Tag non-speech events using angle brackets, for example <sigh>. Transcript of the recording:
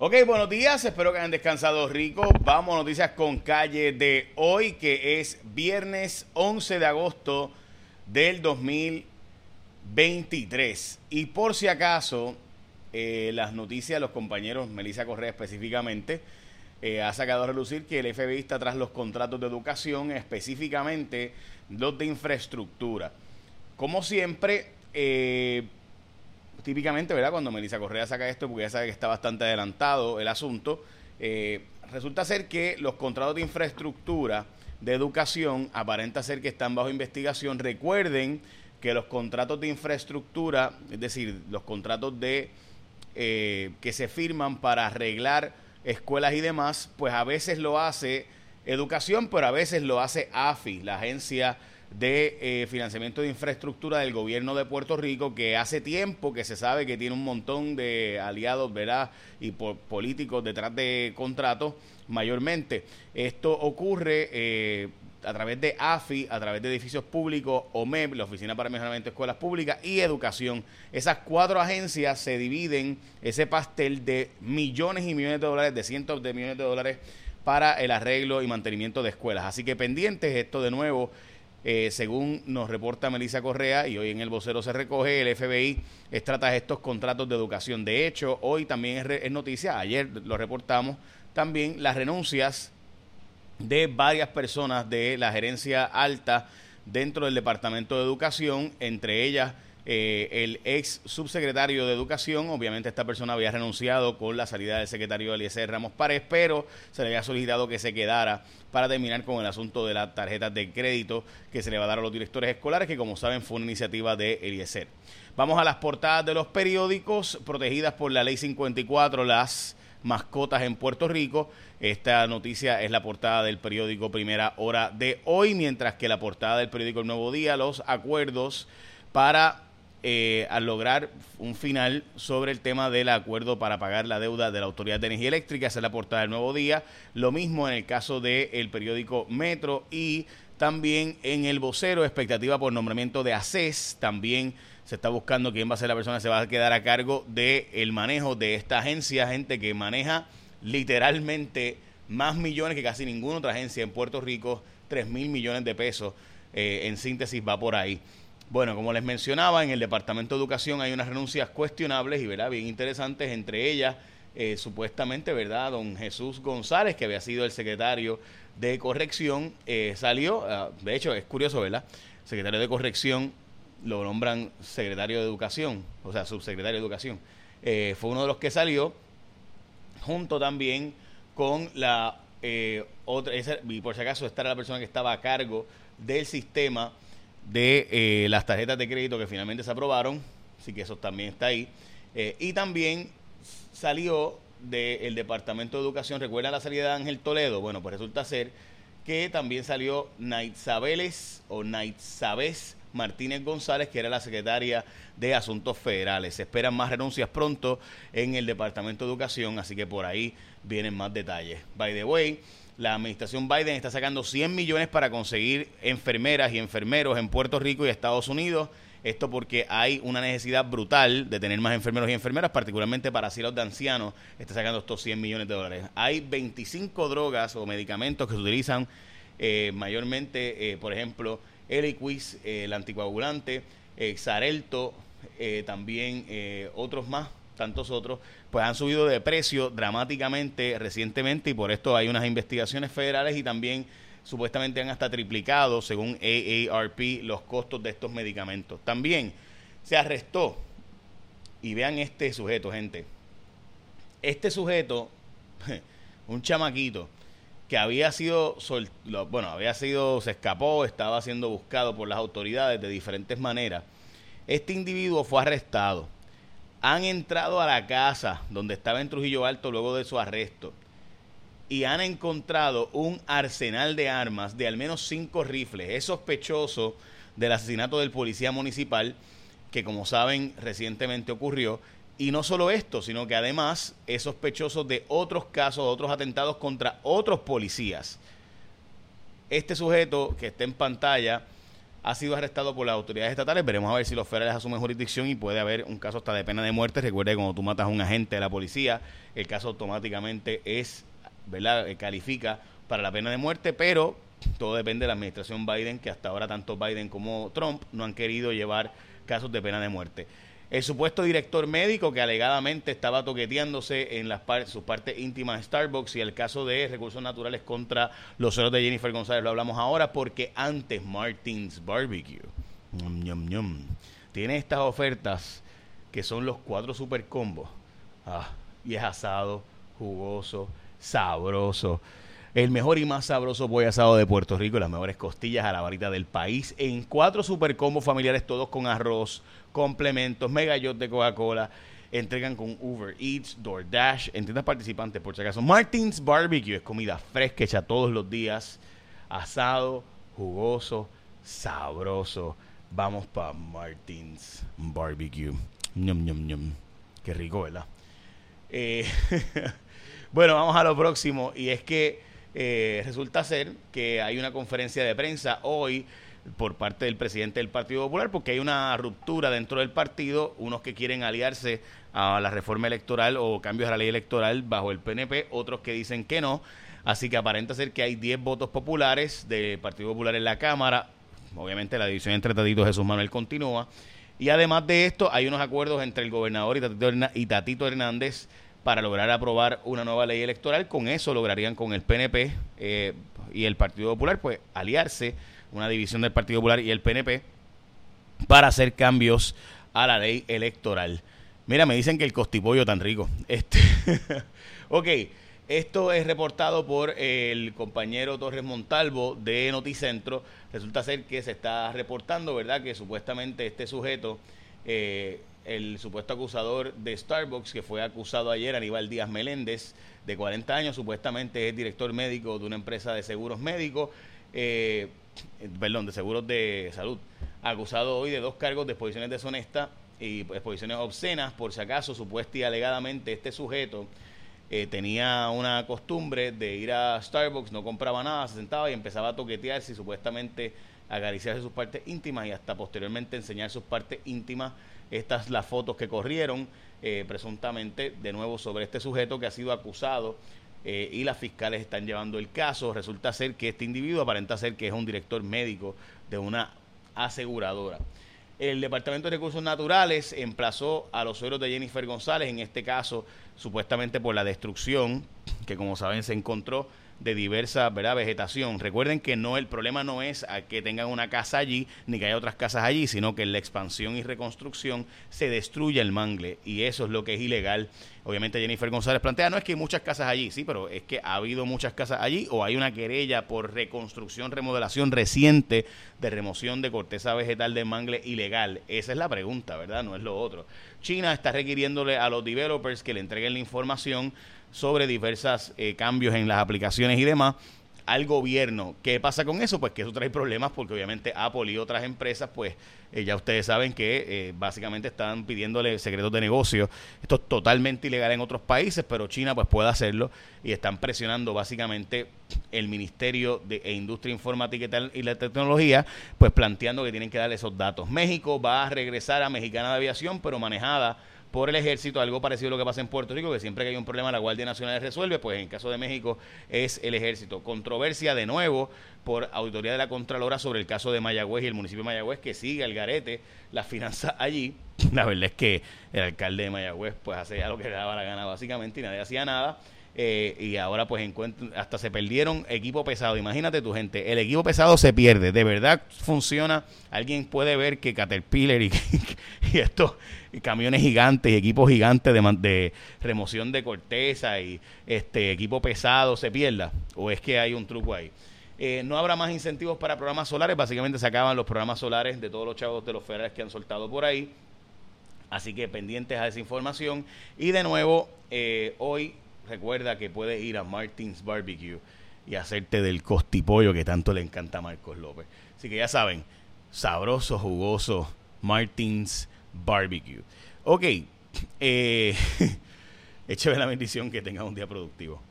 Ok, buenos días, espero que hayan descansado rico. Vamos a noticias con calle de hoy, que es viernes 11 de agosto del 2023. Y por si acaso, eh, las noticias de los compañeros, Melissa Correa específicamente, eh, ha sacado a relucir que el FBI está tras los contratos de educación, específicamente los de infraestructura. Como siempre, eh, típicamente, ¿verdad? Cuando Melissa Correa saca esto, porque ya sabe que está bastante adelantado el asunto, eh, resulta ser que los contratos de infraestructura de educación aparenta ser que están bajo investigación. Recuerden que los contratos de infraestructura, es decir, los contratos de eh, que se firman para arreglar escuelas y demás, pues a veces lo hace educación, pero a veces lo hace AFI, la agencia de eh, financiamiento de infraestructura del gobierno de Puerto Rico, que hace tiempo que se sabe que tiene un montón de aliados, ¿verdad? Y políticos detrás de contratos, mayormente. Esto ocurre eh, a través de AFI, a través de edificios públicos, OMEP, la Oficina para Mejoramiento de Escuelas Públicas, y Educación. Esas cuatro agencias se dividen ese pastel de millones y millones de dólares, de cientos de millones de dólares para el arreglo y mantenimiento de escuelas. Así que pendientes, esto de nuevo eh, según nos reporta Melissa Correa, y hoy en el vocero se recoge, el FBI trata estos contratos de educación. De hecho, hoy también es, noticia, ayer lo reportamos, también las renuncias de varias personas de la gerencia alta dentro del Departamento de Educación, entre ellas eh, el ex subsecretario de Educación, obviamente esta persona había renunciado con la salida del secretario Eliezer Ramos Párez, pero se le había solicitado que se quedara para terminar con el asunto de las tarjetas de crédito que se le va a dar a los directores escolares, que como saben fue una iniciativa de Eliezer. Vamos a las portadas de los periódicos protegidas por la ley 54, las mascotas en Puerto Rico. Esta noticia es la portada del periódico Primera Hora de hoy, mientras que la portada del periódico El Nuevo Día, los acuerdos para eh, al lograr un final sobre el tema del acuerdo para pagar la deuda de la Autoridad de Energía Eléctrica. Esa es la portada del Nuevo Día. Lo mismo en el caso del periódico Metro y también en el vocero, expectativa por nombramiento de ACES. También se está buscando quién va a ser la persona que se va a quedar a cargo del el manejo de esta agencia, gente que maneja literalmente más millones que casi ninguna otra agencia en Puerto Rico, 3 mil millones de pesos. Eh, en síntesis va por ahí. Bueno, como les mencionaba, en el Departamento de Educación hay unas renuncias cuestionables y ¿verdad? bien interesantes, entre ellas eh, supuestamente, ¿verdad? Don Jesús González, que había sido el secretario de corrección, eh, salió, ah, de hecho es curioso, ¿verdad? Secretario de corrección lo nombran secretario de educación, o sea, subsecretario de educación. Eh, fue uno de los que salió, junto también con la otra, y por si acaso esta era la persona que estaba a cargo del sistema de eh, las tarjetas de crédito que finalmente se aprobaron, así que eso también está ahí. Eh, y también salió del Departamento de Educación, ¿recuerdan la salida de Ángel Toledo? Bueno, pues resulta ser que también salió Naitzabeles o Naitzabes Martínez González, que era la secretaria de Asuntos Federales. Se esperan más renuncias pronto en el Departamento de Educación, así que por ahí vienen más detalles. By the way, la administración Biden está sacando 100 millones para conseguir enfermeras y enfermeros en Puerto Rico y Estados Unidos. Esto porque hay una necesidad brutal de tener más enfermeros y enfermeras, particularmente para asilos de ancianos. Está sacando estos 100 millones de dólares. Hay 25 drogas o medicamentos que se utilizan eh, mayormente, eh, por ejemplo, Eliquis, eh, el anticoagulante, Xarelto, también otros más tantos otros, pues han subido de precio dramáticamente recientemente y por esto hay unas investigaciones federales y también supuestamente han hasta triplicado, según AARP, los costos de estos medicamentos. También se arrestó, y vean este sujeto, gente, este sujeto, <laughs> un chamaquito, que había sido, bueno, había sido, se escapó, estaba siendo buscado por las autoridades de diferentes maneras. Este individuo fue arrestado han entrado a la casa donde estaba en Trujillo Alto luego de su arresto y han encontrado un arsenal de armas de al menos cinco rifles. Es sospechoso del asesinato del policía municipal que como saben recientemente ocurrió. Y no solo esto, sino que además es sospechoso de otros casos, otros atentados contra otros policías. Este sujeto que está en pantalla ha sido arrestado por las autoridades estatales. Veremos a ver si los federales asumen jurisdicción y puede haber un caso hasta de pena de muerte. Recuerde que cuando tú matas a un agente de la policía, el caso automáticamente es, ¿verdad? Eh, califica para la pena de muerte, pero todo depende de la administración Biden, que hasta ahora tanto Biden como Trump no han querido llevar casos de pena de muerte. El supuesto director médico que alegadamente estaba toqueteándose en las sus partes íntimas de Starbucks y el caso de recursos naturales contra los celos de Jennifer González lo hablamos ahora porque antes Martins Barbecue tiene estas ofertas que son los cuatro super combos. Ah, y es asado, jugoso, sabroso el mejor y más sabroso pollo asado de Puerto Rico, las mejores costillas a la varita del país, en cuatro super combos familiares, todos con arroz, complementos, mega de Coca-Cola. Entregan con Uber Eats, DoorDash, en tiendas participantes, por si acaso. Martins Barbecue es comida fresca hecha todos los días, asado, jugoso, sabroso. Vamos para Martins Barbecue. Ñom, ñom, ñom. Qué rico, ¿verdad? Eh, <laughs> bueno, vamos a lo próximo. Y es que eh, resulta ser que hay una conferencia de prensa hoy por parte del presidente del Partido Popular porque hay una ruptura dentro del partido, unos que quieren aliarse a la reforma electoral o cambios a la ley electoral bajo el PNP, otros que dicen que no. Así que aparenta ser que hay 10 votos populares del Partido Popular en la Cámara. Obviamente la división entre Tatito Jesús Manuel continúa. Y además de esto, hay unos acuerdos entre el gobernador y Tatito Hernández para lograr aprobar una nueva ley electoral. Con eso lograrían con el PNP eh, y el Partido Popular, pues aliarse, una división del Partido Popular y el PNP, para hacer cambios a la ley electoral. Mira, me dicen que el costipollo tan rico. Este, <laughs> ok, esto es reportado por el compañero Torres Montalvo de Noticentro. Resulta ser que se está reportando, ¿verdad? Que supuestamente este sujeto eh, el supuesto acusador de Starbucks, que fue acusado ayer, Aníbal Díaz Meléndez, de 40 años, supuestamente es director médico de una empresa de seguros médicos, eh, perdón, de seguros de salud, acusado hoy de dos cargos de exposiciones deshonestas y exposiciones obscenas, por si acaso, supuesta y alegadamente este sujeto eh, tenía una costumbre de ir a Starbucks, no compraba nada, se sentaba y empezaba a toquetearse y supuestamente acariciarse sus partes íntimas y hasta posteriormente enseñar sus partes íntimas estas las fotos que corrieron eh, presuntamente de nuevo sobre este sujeto que ha sido acusado eh, y las fiscales están llevando el caso. Resulta ser que este individuo aparenta ser que es un director médico de una aseguradora. El Departamento de Recursos Naturales emplazó a los suelos de Jennifer González, en este caso supuestamente por la destrucción que como saben se encontró de diversa ¿verdad? vegetación. Recuerden que no el problema no es a que tengan una casa allí ni que haya otras casas allí, sino que en la expansión y reconstrucción se destruya el mangle y eso es lo que es ilegal. Obviamente Jennifer González plantea, no es que hay muchas casas allí, sí, pero es que ha habido muchas casas allí o hay una querella por reconstrucción, remodelación reciente de remoción de corteza vegetal de mangle ilegal. Esa es la pregunta, ¿verdad? No es lo otro. China está requiriéndole a los developers que le entreguen la información sobre diversos eh, cambios en las aplicaciones y demás al gobierno. ¿Qué pasa con eso? Pues que eso trae problemas porque obviamente Apple y otras empresas, pues eh, ya ustedes saben que eh, básicamente están pidiéndole secretos de negocio. Esto es totalmente ilegal en otros países, pero China pues puede hacerlo y están presionando básicamente el Ministerio de Industria Informática y, y la Tecnología, pues planteando que tienen que darle esos datos. México va a regresar a Mexicana de Aviación, pero manejada por el ejército, algo parecido a lo que pasa en Puerto Rico, que siempre que hay un problema la Guardia Nacional resuelve, pues en el caso de México es el ejército. Controversia de nuevo por autoridad de la Contralora sobre el caso de Mayagüez y el municipio de Mayagüez que sigue al garete las finanzas allí. La verdad es que el alcalde de Mayagüez pues hacía lo que le daba la gana básicamente y nadie hacía nada. Eh, y ahora pues hasta se perdieron equipo pesado. Imagínate tu gente, el equipo pesado se pierde, de verdad funciona. Alguien puede ver que Caterpillar y, <laughs> y estos camiones gigantes equipos gigantes de, de, remoción de corteza y este equipo pesado se pierda o es que hay un truco ahí. Eh, no habrá más incentivos para programas solares, básicamente se acaban los programas solares de todos los chavos de los federales que han soltado por ahí. Así que pendientes a esa información. Y de nuevo, eh, hoy recuerda que puedes ir a Martins Barbecue y hacerte del costipollo que tanto le encanta a Marcos López. Así que ya saben, sabroso, jugoso, Martins Barbecue. Ok, eh, <laughs> écheme la bendición que tenga un día productivo.